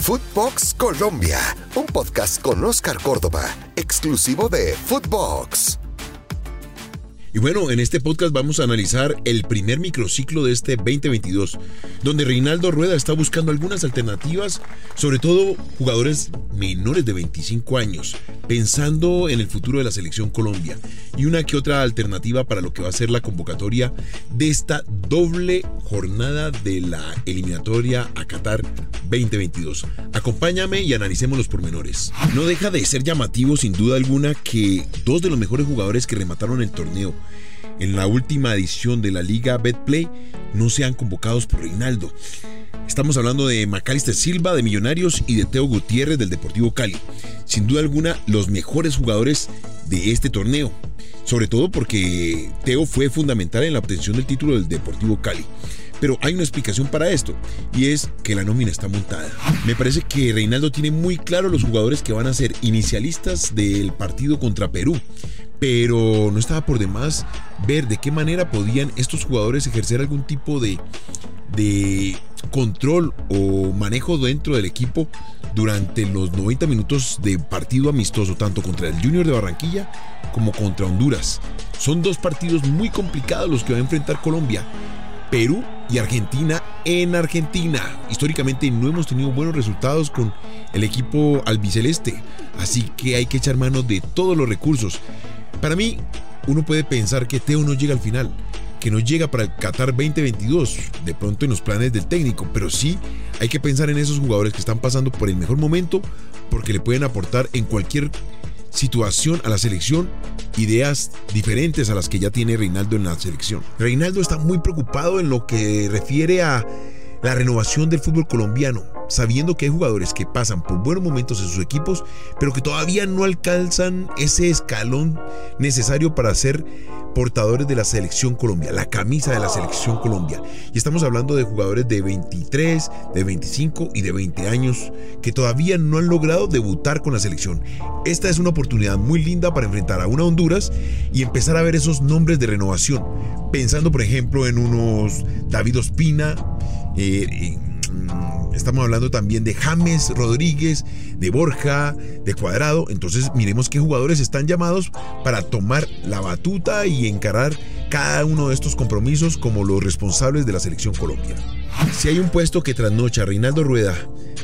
Footbox Colombia, un podcast con Oscar Córdoba, exclusivo de Footbox. Y bueno, en este podcast vamos a analizar el primer microciclo de este 2022, donde Reinaldo Rueda está buscando algunas alternativas, sobre todo jugadores menores de 25 años, pensando en el futuro de la selección Colombia, y una que otra alternativa para lo que va a ser la convocatoria de esta doble jornada de la eliminatoria a Qatar 2022. Acompáñame y analicemos los pormenores. No deja de ser llamativo sin duda alguna que dos de los mejores jugadores que remataron el torneo en la última edición de la Liga Betplay no sean convocados por Reinaldo. Estamos hablando de Macalister Silva de Millonarios y de Teo Gutiérrez del Deportivo Cali. Sin duda alguna, los mejores jugadores de este torneo. Sobre todo porque Teo fue fundamental en la obtención del título del Deportivo Cali. Pero hay una explicación para esto y es que la nómina está montada. Me parece que Reinaldo tiene muy claro los jugadores que van a ser inicialistas del partido contra Perú. Pero no estaba por demás ver de qué manera podían estos jugadores ejercer algún tipo de, de control o manejo dentro del equipo durante los 90 minutos de partido amistoso, tanto contra el Junior de Barranquilla como contra Honduras. Son dos partidos muy complicados los que va a enfrentar Colombia Perú y Argentina en Argentina. Históricamente no hemos tenido buenos resultados con el equipo albiceleste, así que hay que echar mano de todos los recursos. Para mí, uno puede pensar que Teo no llega al final, que no llega para el Qatar 2022, de pronto en los planes del técnico, pero sí hay que pensar en esos jugadores que están pasando por el mejor momento porque le pueden aportar en cualquier situación a la selección ideas diferentes a las que ya tiene Reinaldo en la selección. Reinaldo está muy preocupado en lo que refiere a la renovación del fútbol colombiano, sabiendo que hay jugadores que pasan por buenos momentos en sus equipos, pero que todavía no alcanzan ese escalón necesario para ser portadores de la selección Colombia, la camisa de la selección Colombia. Y estamos hablando de jugadores de 23, de 25 y de 20 años que todavía no han logrado debutar con la selección. Esta es una oportunidad muy linda para enfrentar a una Honduras y empezar a ver esos nombres de renovación. Pensando, por ejemplo, en unos David Ospina, eh, mm, estamos hablando también de James Rodríguez, de Borja, de Cuadrado. Entonces miremos qué jugadores están llamados para tomar la batuta y encarar cada uno de estos compromisos como los responsables de la selección Colombia. Si hay un puesto que trasnocha Reinaldo Rueda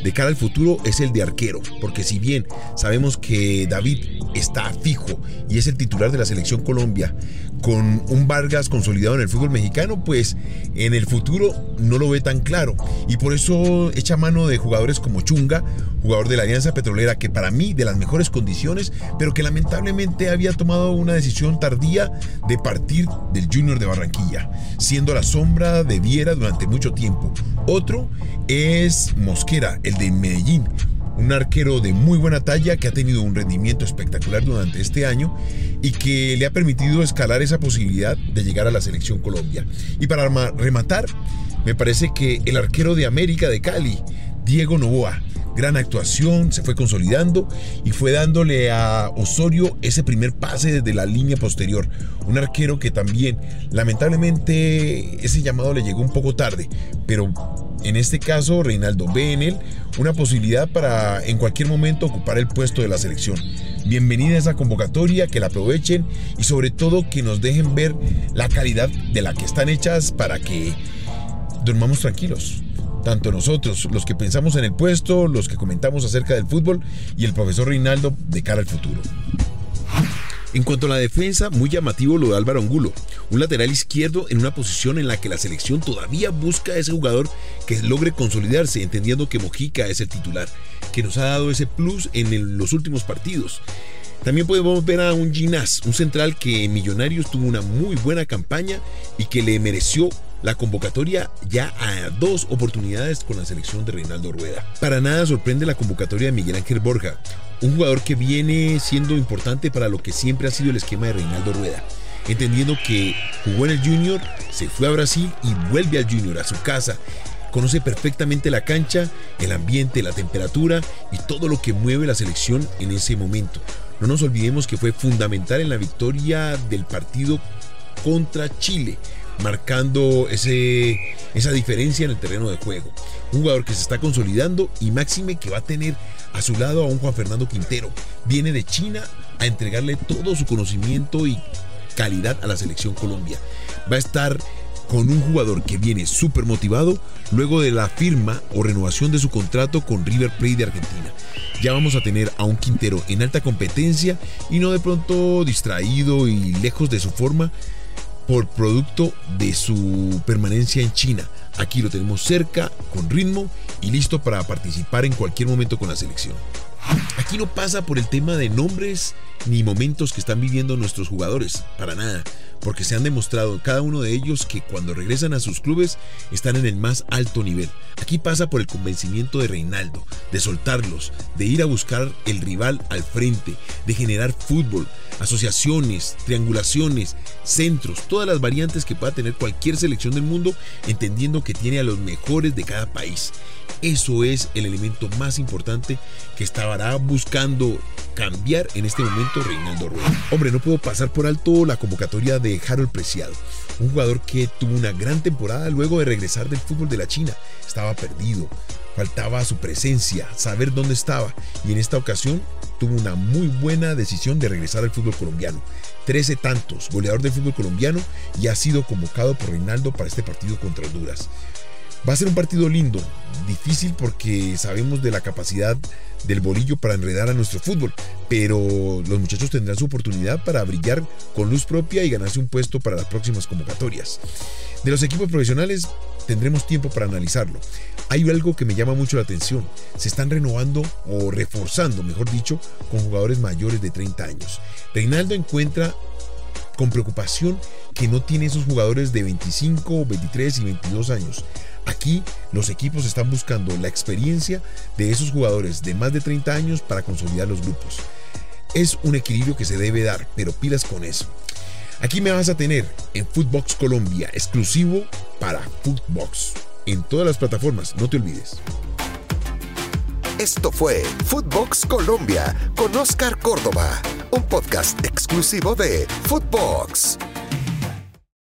de cara al futuro es el de arquero, porque si bien sabemos que David está fijo y es el titular de la selección Colombia, con un Vargas consolidado en el fútbol mexicano, pues en el futuro no lo ve tan claro. Y por eso echa mano de jugadores como Chunga, jugador de la Alianza Petrolera, que para mí de las mejores condiciones, pero que lamentablemente había tomado una decisión tardía de partir del Junior de Barranquilla, siendo la sombra de Viera durante mucho tiempo. Otro es Mosquera, el de Medellín, un arquero de muy buena talla que ha tenido un rendimiento espectacular durante este año y que le ha permitido escalar esa posibilidad de llegar a la selección Colombia. Y para rematar, me parece que el arquero de América de Cali, Diego Novoa, gran actuación, se fue consolidando y fue dándole a Osorio ese primer pase desde la línea posterior. Un arquero que también, lamentablemente, ese llamado le llegó un poco tarde, pero en este caso Reinaldo ve en él una posibilidad para en cualquier momento ocupar el puesto de la selección. Bienvenida a esa convocatoria, que la aprovechen y sobre todo que nos dejen ver la calidad de la que están hechas para que dormamos tranquilos tanto nosotros, los que pensamos en el puesto, los que comentamos acerca del fútbol y el profesor Reinaldo de cara al futuro. En cuanto a la defensa, muy llamativo lo de Álvaro Angulo, un lateral izquierdo en una posición en la que la selección todavía busca a ese jugador que logre consolidarse, entendiendo que Mojica es el titular, que nos ha dado ese plus en los últimos partidos. También podemos ver a un Ginás, un central que en Millonarios tuvo una muy buena campaña y que le mereció la convocatoria ya a dos oportunidades con la selección de Reinaldo Rueda. Para nada sorprende la convocatoria de Miguel Ángel Borja, un jugador que viene siendo importante para lo que siempre ha sido el esquema de Reinaldo Rueda. Entendiendo que jugó en el Junior, se fue a Brasil y vuelve al Junior, a su casa. Conoce perfectamente la cancha, el ambiente, la temperatura y todo lo que mueve la selección en ese momento. No nos olvidemos que fue fundamental en la victoria del partido contra Chile, marcando ese, esa diferencia en el terreno de juego. Un jugador que se está consolidando y máxime que va a tener a su lado a un Juan Fernando Quintero. Viene de China a entregarle todo su conocimiento y calidad a la selección Colombia. Va a estar con un jugador que viene súper motivado luego de la firma o renovación de su contrato con River Plate de Argentina. Ya vamos a tener a un Quintero en alta competencia y no de pronto distraído y lejos de su forma por producto de su permanencia en China. Aquí lo tenemos cerca, con ritmo y listo para participar en cualquier momento con la selección. Aquí no pasa por el tema de nombres ni momentos que están viviendo nuestros jugadores, para nada, porque se han demostrado cada uno de ellos que cuando regresan a sus clubes están en el más alto nivel. Aquí pasa por el convencimiento de Reinaldo, de soltarlos, de ir a buscar el rival al frente, de generar fútbol, asociaciones, triangulaciones, centros, todas las variantes que pueda tener cualquier selección del mundo, entendiendo que tiene a los mejores de cada país. Eso es el elemento más importante que estará buscando cambiar en este momento Reinaldo Rueda. Hombre, no puedo pasar por alto la convocatoria de Harold Preciado, un jugador que tuvo una gran temporada luego de regresar del fútbol de la China. Estaba perdido, faltaba su presencia, saber dónde estaba y en esta ocasión tuvo una muy buena decisión de regresar al fútbol colombiano. 13 tantos, goleador del fútbol colombiano y ha sido convocado por Reinaldo para este partido contra Honduras. Va a ser un partido lindo, difícil porque sabemos de la capacidad del bolillo para enredar a nuestro fútbol, pero los muchachos tendrán su oportunidad para brillar con luz propia y ganarse un puesto para las próximas convocatorias. De los equipos profesionales tendremos tiempo para analizarlo. Hay algo que me llama mucho la atención. Se están renovando o reforzando, mejor dicho, con jugadores mayores de 30 años. Reinaldo encuentra con preocupación que no tiene esos jugadores de 25, 23 y 22 años. Aquí los equipos están buscando la experiencia de esos jugadores de más de 30 años para consolidar los grupos. Es un equilibrio que se debe dar, pero pilas con eso. Aquí me vas a tener en Footbox Colombia, exclusivo para Footbox. En todas las plataformas, no te olvides. Esto fue Footbox Colombia con Oscar Córdoba, un podcast exclusivo de Footbox.